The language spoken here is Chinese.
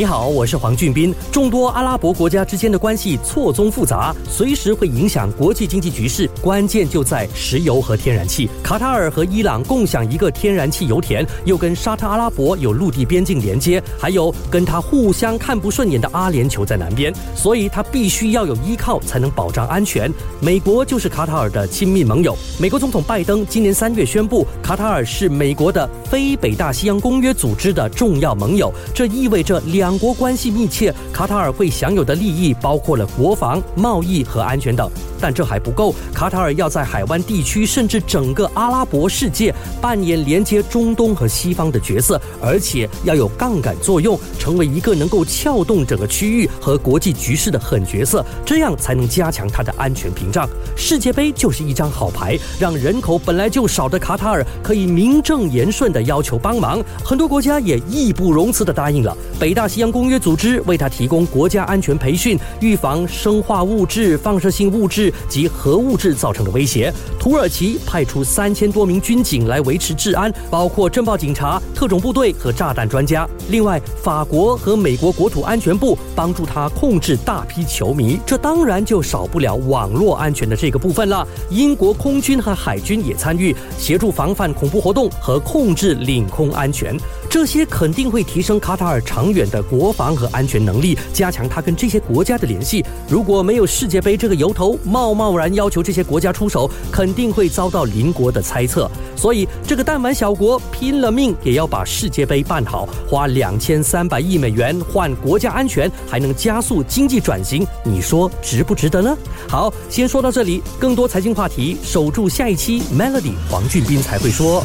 你好，我是黄俊斌。众多阿拉伯国家之间的关系错综复杂，随时会影响国际经济局势。关键就在石油和天然气。卡塔尔和伊朗共享一个天然气油田，又跟沙特阿拉伯有陆地边境连接，还有跟他互相看不顺眼的阿联酋在南边，所以他必须要有依靠才能保障安全。美国就是卡塔尔的亲密盟友。美国总统拜登今年三月宣布，卡塔尔是美国的非北大西洋公约组织的重要盟友，这意味着两。两国关系密切，卡塔尔会享有的利益包括了国防、贸易和安全等。但这还不够，卡塔尔要在海湾地区甚至整个阿拉伯世界扮演连接中东和西方的角色，而且要有杠杆作用，成为一个能够撬动整个区域和国际局势的狠角色，这样才能加强它的安全屏障。世界杯就是一张好牌，让人口本来就少的卡塔尔可以名正言顺地要求帮忙，很多国家也义不容辞地答应了。北大。西洋公约组织为他提供国家安全培训，预防生化物质、放射性物质及核物质造成的威胁。土耳其派出三千多名军警来维持治安，包括政报警察、特种部队和炸弹专家。另外，法国和美国国土安全部帮助他控制大批球迷，这当然就少不了网络安全的这个部分了。英国空军和海军也参与协助防范恐怖活动和控制领空安全，这些肯定会提升卡塔尔长远的。国防和安全能力，加强他跟这些国家的联系。如果没有世界杯这个由头，贸贸然要求这些国家出手，肯定会遭到邻国的猜测。所以，这个弹丸小国拼了命也要把世界杯办好，花两千三百亿美元换国家安全，还能加速经济转型，你说值不值得呢？好，先说到这里，更多财经话题，守住下一期 Melody，黄俊斌才会说。